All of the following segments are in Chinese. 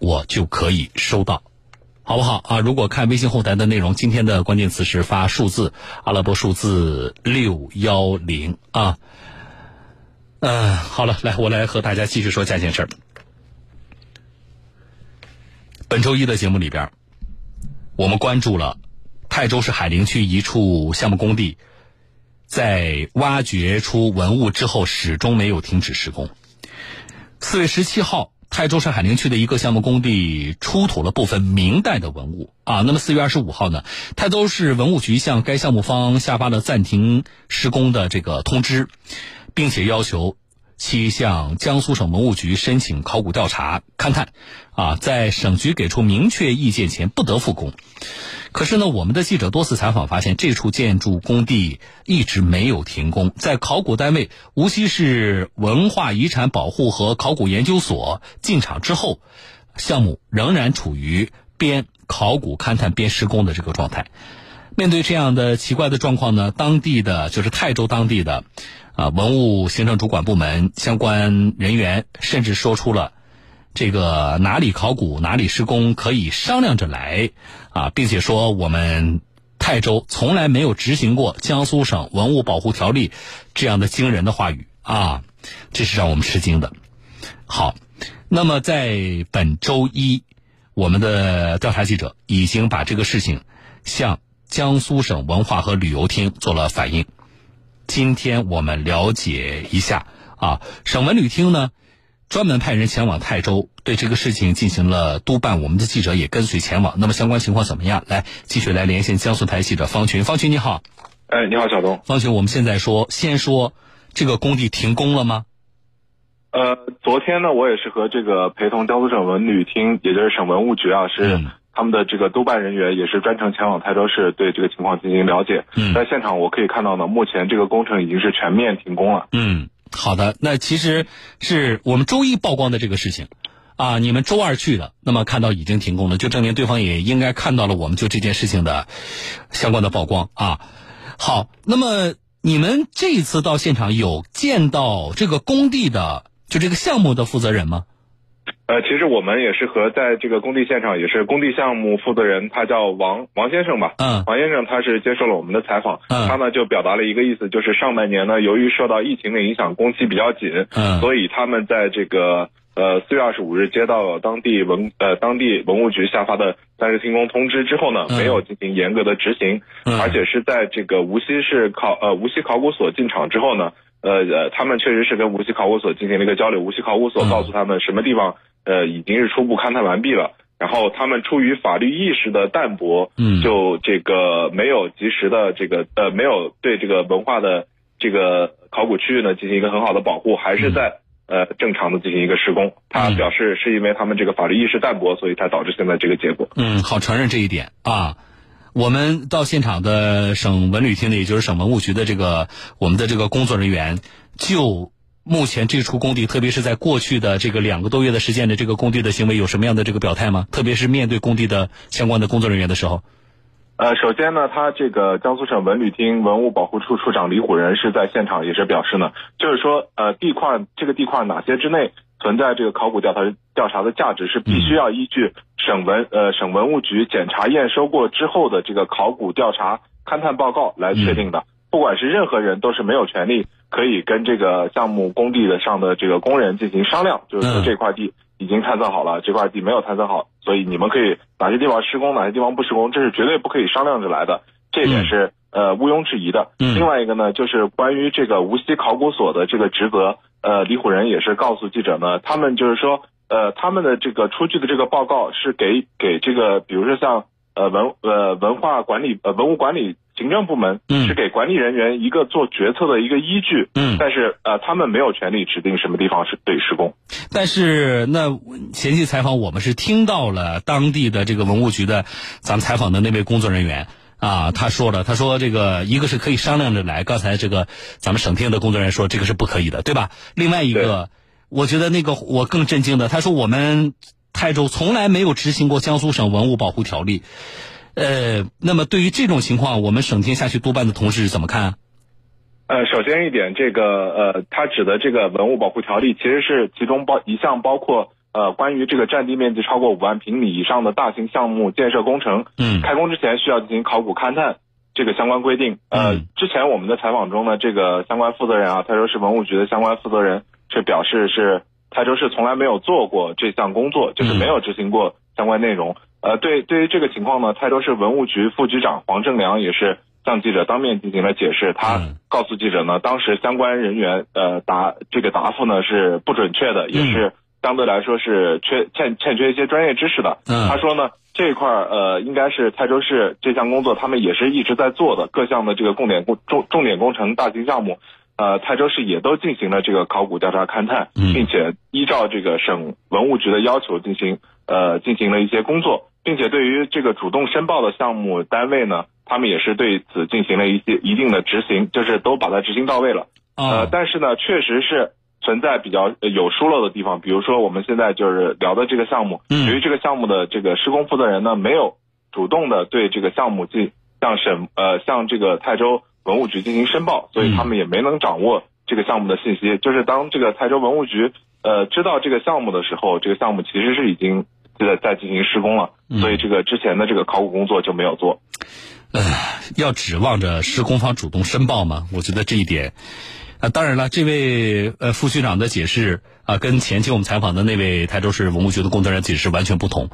我就可以收到，好不好啊？如果看微信后台的内容，今天的关键词是发数字阿拉伯数字六幺零啊。嗯，好了，来，我来和大家继续说下一件事儿。本周一的节目里边，我们关注了泰州市海陵区一处项目工地，在挖掘出文物之后，始终没有停止施工。四月十七号，泰州市海陵区的一个项目工地出土了部分明代的文物啊。那么四月二十五号呢，泰州市文物局向该项目方下发了暂停施工的这个通知。并且要求其向江苏省文物局申请考古调查勘探，啊，在省局给出明确意见前不得复工。可是呢，我们的记者多次采访发现，这处建筑工地一直没有停工。在考古单位无锡市文化遗产保护和考古研究所进场之后，项目仍然处于边考古勘探边施工的这个状态。面对这样的奇怪的状况呢，当地的就是泰州当地的。啊，文物行政主管部门相关人员甚至说出了，这个哪里考古哪里施工可以商量着来，啊，并且说我们泰州从来没有执行过江苏省文物保护条例这样的惊人的话语啊，这是让我们吃惊的。好，那么在本周一，我们的调查记者已经把这个事情向江苏省文化和旅游厅做了反映。今天我们了解一下啊，省文旅厅呢专门派人前往泰州，对这个事情进行了督办。我们的记者也跟随前往。那么相关情况怎么样？来，继续来连线江苏台记者方群。方群你好，哎，你好，小东。方群，我们现在说，先说这个工地停工了吗？呃，昨天呢，我也是和这个陪同江苏省文旅厅，也就是省文物局啊，是。他们的这个督办人员也是专程前往泰州市对这个情况进行了解。嗯，在现场我可以看到呢，目前这个工程已经是全面停工了。嗯，好的，那其实是我们周一曝光的这个事情，啊，你们周二去的，那么看到已经停工了，就证明对方也应该看到了我们就这件事情的相关的曝光啊。好，那么你们这一次到现场有见到这个工地的就这个项目的负责人吗？呃，其实我们也是和在这个工地现场，也是工地项目负责人，他叫王王先生吧。嗯。王先生他是接受了我们的采访。嗯。他呢就表达了一个意思，就是上半年呢，由于受到疫情的影响，工期比较紧。嗯。所以他们在这个呃四月二十五日接到了当地文呃当地文物局下发的暂时停工通知之后呢，没有进行严格的执行。嗯。而且是在这个无锡市考呃无锡考古所进场之后呢，呃呃，他们确实是跟无锡考古所进行了一个交流，无锡考古所告诉他们什么地方。呃，已经是初步勘探完毕了。然后他们出于法律意识的淡薄，嗯，就这个没有及时的这个呃，没有对这个文化的这个考古区域呢进行一个很好的保护，还是在呃正常的进行一个施工。他表示是因为他们这个法律意识淡薄，所以才导致现在这个结果。嗯，好，承认这一点啊。我们到现场的省文旅厅的，也就是省文物局的这个我们的这个工作人员就。目前这处工地，特别是在过去的这个两个多月的时间的这个工地的行为，有什么样的这个表态吗？特别是面对工地的相关的工作人员的时候。呃，首先呢，他这个江苏省文旅厅文物保护处处长李虎仁是在现场也是表示呢，就是说，呃，地块这个地块哪些之内存在这个考古调查调查的价值，是必须要依据省文呃省文物局检查验收过之后的这个考古调查勘探报告来确定的。不管是任何人，都是没有权利可以跟这个项目工地的上的这个工人进行商量，就是说这块地已经探测好了，这块地没有探测好，所以你们可以哪些地方施工，哪些地方不施工，这是绝对不可以商量着来的，这点是呃毋庸置疑的。另外一个呢，就是关于这个无锡考古所的这个职责，呃，李虎仁也是告诉记者呢，他们就是说，呃，他们的这个出具的这个报告是给给这个，比如说像呃文呃文化管理呃文物管理。行政部门是给管理人员一个做决策的一个依据，嗯，但是呃，他们没有权利指定什么地方是对施工。但是那前期采访我们是听到了当地的这个文物局的，咱们采访的那位工作人员啊，他说了，他说这个一个是可以商量着来，刚才这个咱们省厅的工作人员说这个是不可以的，对吧？另外一个，我觉得那个我更震惊的，他说我们泰州从来没有执行过江苏省文物保护条例。呃，那么对于这种情况，我们省厅下去督办的同事怎么看？呃，首先一点，这个呃，他指的这个文物保护条例，其实是其中包一项包括呃，关于这个占地面积超过五万平米以上的大型项目建设工程，嗯开工之前需要进行考古勘探这个相关规定。呃，嗯之前我们的采访中呢，这个相关负责人啊，泰州市文物局的相关负责人是表示是泰州市从来没有做过这项工作，就是没有执行过相关内容。呃，对，对于这个情况呢，泰州市文物局副局长黄正良也是向记者当面进行了解释。他嗯告诉记者呢，当时相关人员呃答这个答复呢是不准确的，也是相对来说是缺欠欠缺一些专业知识的。嗯他说呢，这一块儿呃应该是泰州市这项工作他们也是一直在做的，各项的这个重点工重重点工程大型项目。呃，泰州市也都进行了这个考古调查勘探，嗯并且依照这个省文物局的要求进行呃进行了一些工作，并且对于这个主动申报的项目单位呢，他们也是对此进行了一些一定的执行，就是都把它执行到位了。呃哦，但是呢，确实是存在比较呃有疏漏的地方，比如说我们现在就是聊的这个项目，嗯由于这个项目的这个施工负责人呢，没有主动的对这个项目进向省呃向这个泰州文物局进行申报，所以他们也没能掌握这个项目的信息。就是当这个泰州文物局呃知道这个项目的时候，这个项目其实是已经在在进行施工了，嗯所以这个之前的这个考古工作就没有做。呃，要指望着施工方主动申报吗？我觉得这一点，啊，当然了，这位呃副局长的解释啊，跟前期我们采访的那位台州市文物局的工作人员解释完全不同，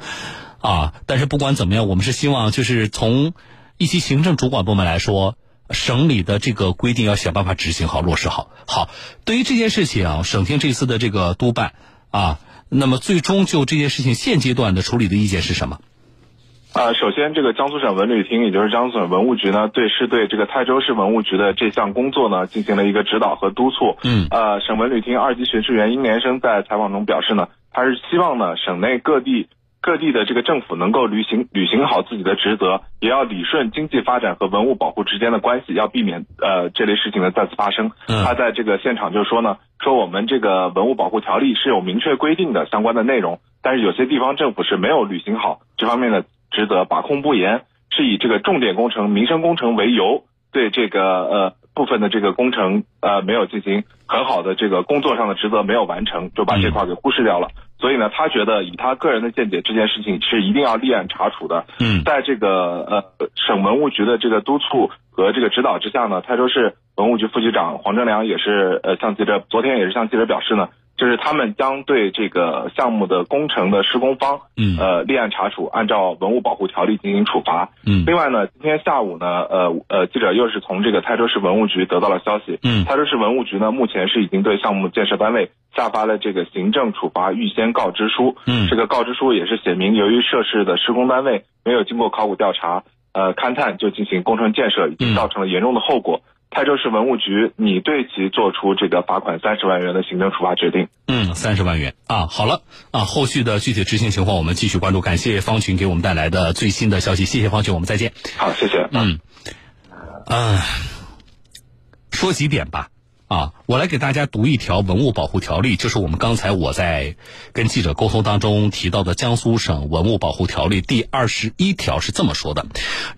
啊，但是不管怎么样，我们是希望就是从一级行政主管部门来说，省里的这个规定要想办法执行好、落实好。好，对于这件事情啊，省厅这次的这个督办啊，那么最终就这件事情现阶段的处理的意见是什么？呃，首先，这个江苏省文旅厅，也就是江苏省文物局呢，对是对这个泰州市文物局的这项工作呢，进行了一个指导和督促。嗯呃，省文旅厅二级巡视员殷连生在采访中表示呢，他是希望呢，省内各地各地的这个政府能够履行履行好自己的职责，也要理顺经济发展和文物保护之间的关系，要避免呃这类事情的再次发生。嗯他在这个现场就说呢，说我们这个文物保护条例是有明确规定的相关的内容，但是有些地方政府是没有履行好这方面的职责，把控不严，是以这个重点工程、民生工程为由，对这个呃部分的这个工程呃没有进行很好的这个工作上的职责没有完成，就把这块给忽视掉了。所以呢，他觉得以他个人的见解，这件事情是一定要立案查处的。嗯在这个呃省文物局的这个督促和这个指导之下呢，泰州市文物局副局长黄正良也是呃向记者昨天也是向记者表示呢，就是他们将对这个项目的工程的施工方嗯呃立案查处，按照文物保护条例进行处罚。嗯另外呢，今天下午呢，呃呃，记者又是从这个泰州市文物局得到了消息，嗯泰州市文物局呢，目前是已经对项目建设单位下发了这个行政处罚预先告知书。嗯这个告知书也是写明，由于涉事的施工单位没有经过考古调查、呃勘探就进行工程建设，已经造成了严重的后果。泰州市文物局拟对其作出这个罚款三十万元的行政处罚决定。嗯，三十万元啊，好了啊，后续的具体执行情况我们继续关注。感谢方群给我们带来的最新的消息，谢谢方群，我们再见。好，谢谢。嗯，嗯、说几点吧。啊，我来给大家读一条文物保护条例，就是我们刚才我在跟记者沟通当中提到的江苏省文物保护条例第二十一条是这么说的：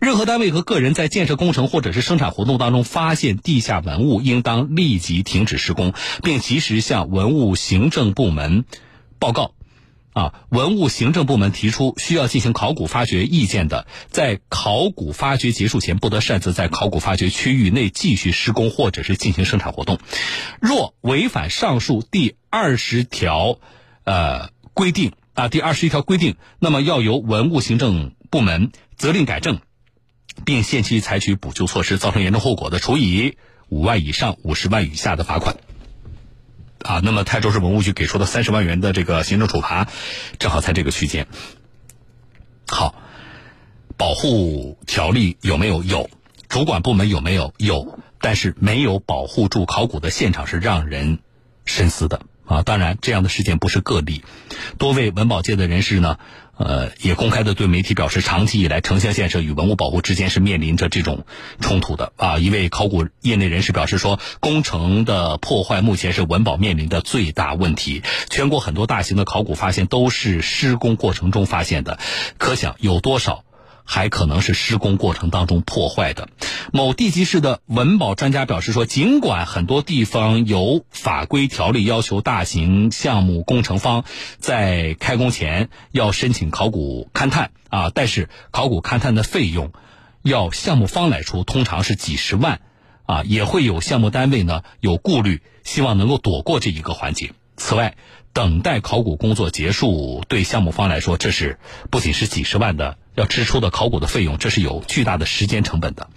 任何单位和个人在建设工程或者是生产活动当中发现地下文物，应当立即停止施工，并及时向文物行政部门报告。啊，文物行政部门提出需要进行考古发掘意见的，在考古发掘结束前，不得擅自在考古发掘区域内继续施工或者是进行生产活动。若违反上述第二十条，呃规定啊，第二十一条规定，那么要由文物行政部门责令改正，并限期采取补救措施，造成严重后果的，处以五万以上五十万以下的罚款。啊，那么泰州市文物局给出的三十万元的这个行政处罚，正好在这个区间。好，保护条例有没有？有。主管部门有没有？有。但是没有保护住考古的现场是让人深思的啊！当然，这样的事件不是个例，多位文保界的人士呢，呃，也公开的对媒体表示，长期以来城乡建设与文物保护之间是面临着这种冲突的啊！一位考古业内人士表示说，工程的破坏目前是文保面临的最大问题。全国很多大型的考古发现都是施工过程中发现的，可想有多少还可能是施工过程当中破坏的。某地级市的文保专家表示说，尽管很多地方有法规条例要求大型项目工程方在开工前要申请考古勘探啊，但是考古勘探的费用要项目方来出，通常是几十万啊，也会有项目单位呢有顾虑，希望能够躲过这一个环节。此外，等待考古工作结束，对项目方来说，这是不仅是几十万的要支出的考古的费用，这是有巨大的时间成本的。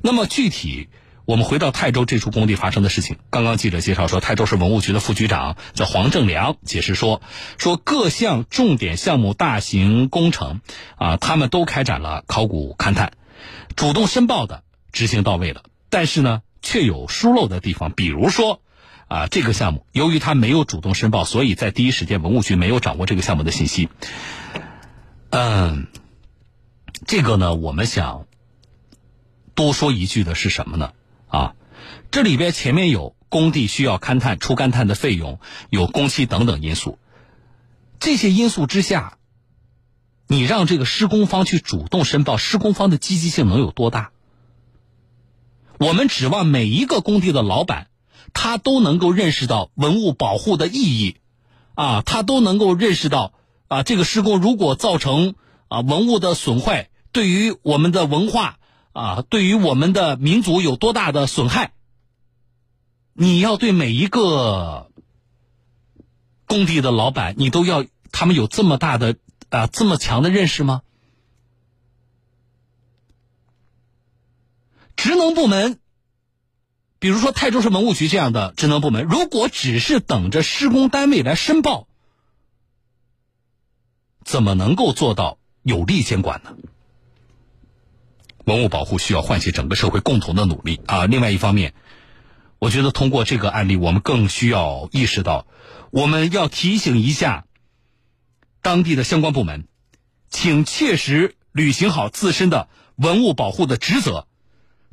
那么具体，我们回到泰州这处工地发生的事情，刚刚记者介绍说，泰州市文物局的副局长叫黄正良解释说，说各项重点项目大型工程啊，他们都开展了考古勘探，主动申报的执行到位了，但是呢，却有疏漏的地方，比如说。啊，这个项目由于他没有主动申报，所以在第一时间文物局没有掌握这个项目的信息。嗯，这个呢，我们想多说一句的是什么呢？啊，这里边前面有工地需要勘探、出勘探的费用，有工期等等因素。这些因素之下，你让这个施工方去主动申报，施工方的积极性能有多大？我们指望每一个工地的老板。他都能够认识到文物保护的意义，啊，他都能够认识到啊，这个施工如果造成啊文物的损坏，对于我们的文化啊，对于我们的民族有多大的损害，你要对每一个工地的老板，你都要他们有这么大的啊这么强的认识吗？职能部门。比如说泰州市文物局这样的职能部门，如果只是等着施工单位来申报，怎么能够做到有力监管呢？文物保护需要唤起整个社会共同的努力啊！另外一方面，我觉得通过这个案例，我们更需要意识到，我们要提醒一下当地的相关部门，请切实履行好自身的文物保护的职责，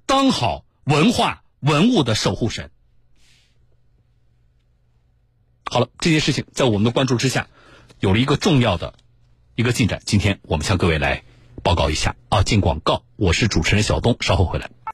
当好文化。文物的守护神。好了，这件事情在我们的关注之下，有了一个重要的一个进展。今天我们向各位来报告一下啊，进广告。我是主持人小东，稍后回来。